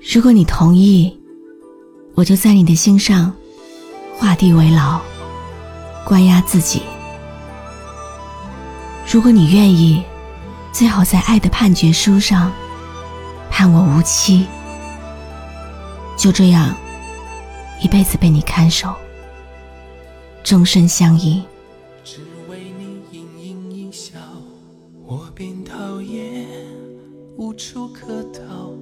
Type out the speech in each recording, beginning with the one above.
如果你同意，我就在你的心上画地为牢，关押自己。如果你愿意，最好在爱的判决书上判我无期。就这样，一辈子被你看守，终身相依。只为你盈盈一笑，我便讨厌，无处可逃。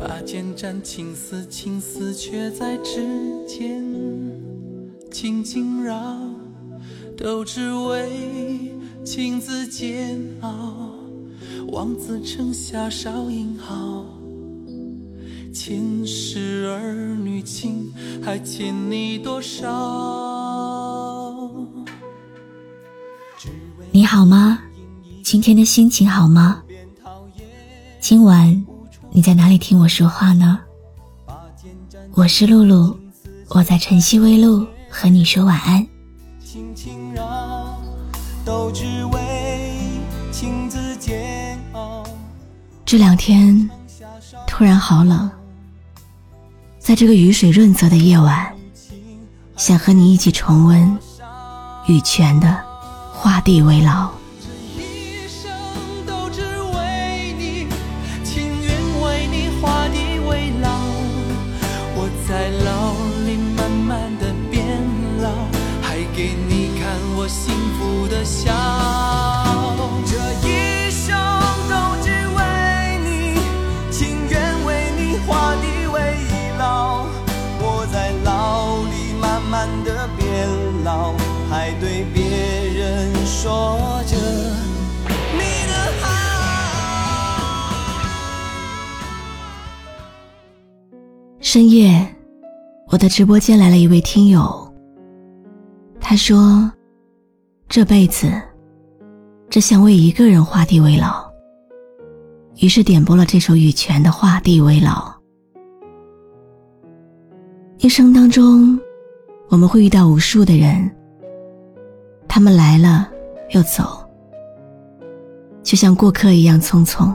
把剑斩，情丝情丝却在指尖轻轻绕，都只为情字煎熬。望子成下少英豪，前世儿女情还欠你多少？你好吗？今天的心情好吗？今晚你在哪里听我说话呢？我是露露，我在晨曦微露和你说晚安。轻轻绕，都只为情字煎熬。这两天突然好冷，在这个雨水润泽的夜晚，想和你一起重温羽泉的《画地为牢》。给你看我幸福的笑。这一生都只为你，情愿为你画地为牢。我在牢里慢慢的变老，还对别人说着你的好。深夜，我的直播间来了一位听友，他说：“这辈子只想为一个人画地为牢。”于是点播了这首羽泉的《画地为牢》。一生当中，我们会遇到无数的人，他们来了又走，就像过客一样匆匆。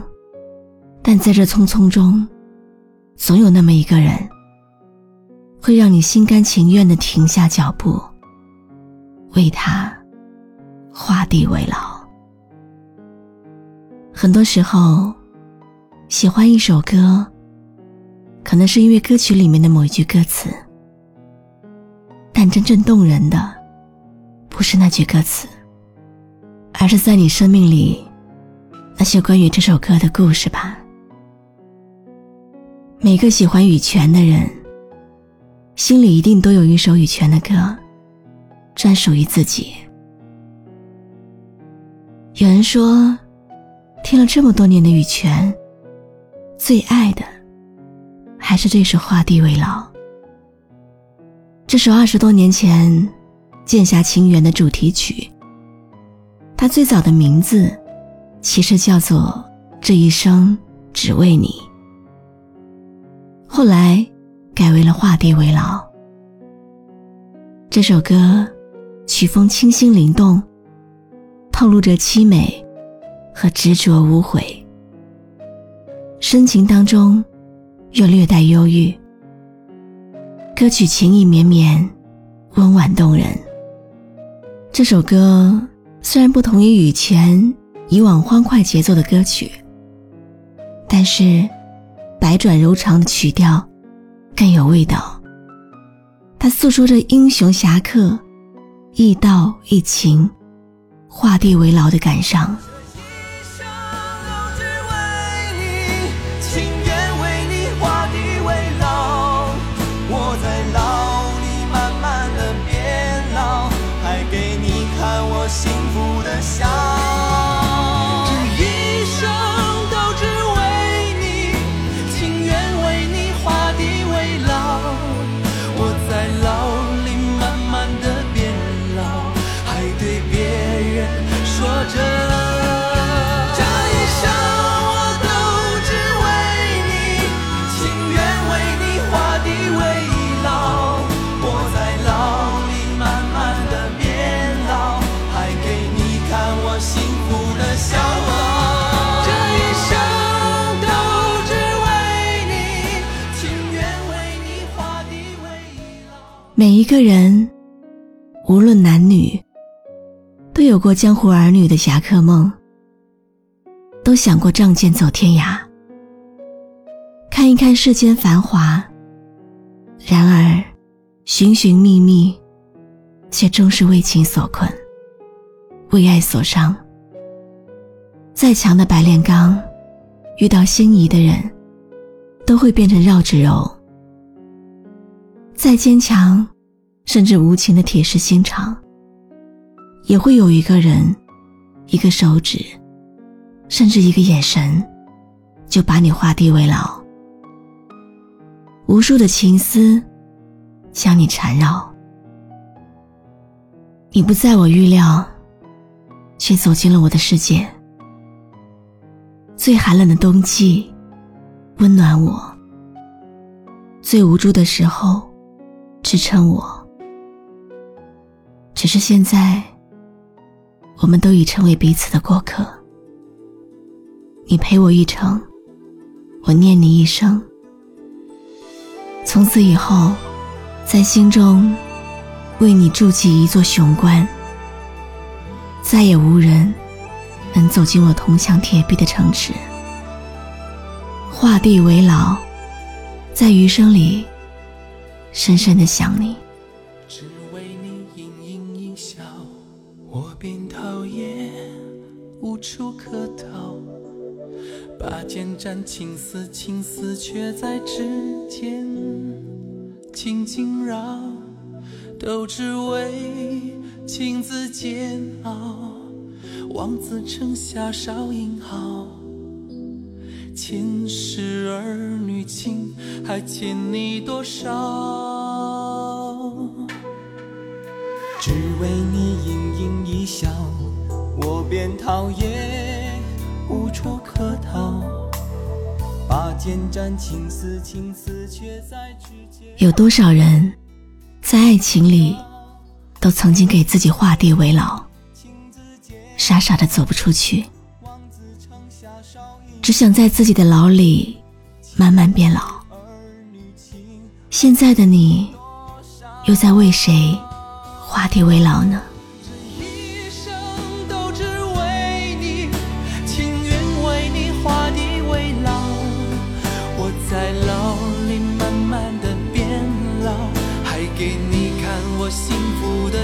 但在这匆匆中，总有那么一个人，会让你心甘情愿的停下脚步，为他画地为牢。很多时候，喜欢一首歌，可能是因为歌曲里面的某一句歌词，但真正动人的，不是那句歌词，而是在你生命里那些关于这首歌的故事吧。每个喜欢羽泉的人，心里一定都有一首羽泉的歌，专属于自己。有人说，听了这么多年的羽泉，最爱的还是这首《画地为牢》。这首二十多年前《剑侠情缘》的主题曲，它最早的名字其实叫做《这一生只为你》。后来改为了画地为牢。这首歌曲风清新灵动，透露着凄美和执着无悔，深情当中又略带忧郁。歌曲情意绵绵，温婉动人。这首歌虽然不同于羽泉以往欢快节奏的歌曲，但是。百转柔肠的曲调更有味道，它诉说着英雄侠客亦道亦情、画地为牢的感伤。这这一生，我都只为你情愿为你画地为牢。我在牢里慢慢的变老，还给你看我幸福的笑。这一生都只为你情愿为你画地为牢。每一个人，无论男女。都有过江湖儿女的侠客梦，都想过仗剑走天涯，看一看世间繁华。然而，寻寻觅觅，却终是为情所困，为爱所伤。再强的白炼钢，遇到心仪的人，都会变成绕指柔。再坚强，甚至无情的铁石心肠，也会有一个人、一个手指，甚至一个眼神，就把你画地为牢。无数的情思将你缠绕，你不在我预料，却走进了我的世界。最寒冷的冬季，温暖我；最无助的时候。支撑我，只是现在，我们都已成为彼此的过客。你陪我一程，我念你一生。从此以后，在心中为你筑起一座雄关，再也无人能走进我铜墙铁壁的城池。画地为牢，在余生里。深深的想你，无处可逃。拔剑斩情丝，情丝却在指尖轻轻绕，都只为情字煎熬。望子成霞，少英豪。前世儿女情，还欠你多少？只为你盈盈一笑，我便讨厌，无处可逃。拔剑斩情丝，情丝却在指尖。有多少人，在爱情里，都曾经给自己画地为牢，傻傻的走不出去。只想在自己的牢里慢慢变老。现在的你，又在为谁画地为牢呢？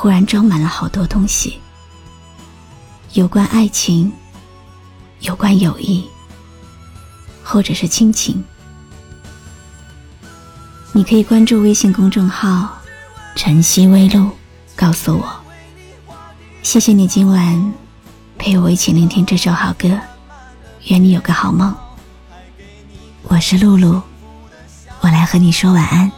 忽然装满了好多东西？有关爱情，有关友谊，或者是亲情？你可以关注微信公众号“晨曦微露”，告诉我。谢谢你今晚陪我一起聆听这首好歌，愿你有个好梦。我是露露，我来和你说晚安。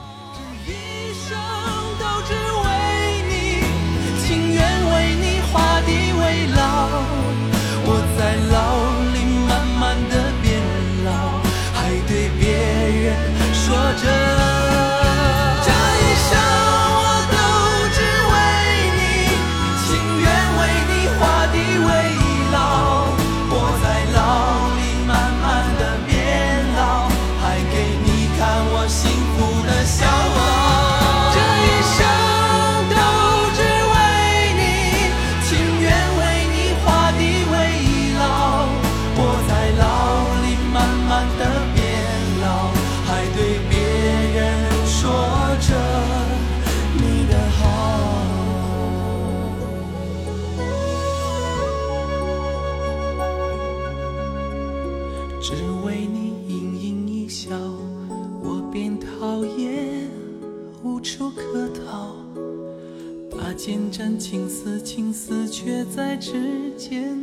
剑斩情丝，情丝却在指尖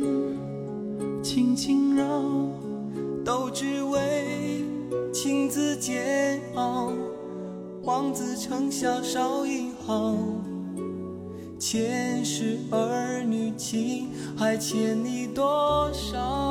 轻轻绕，都只为情字煎熬。望子成笑少英豪。前世儿女情还欠你多少？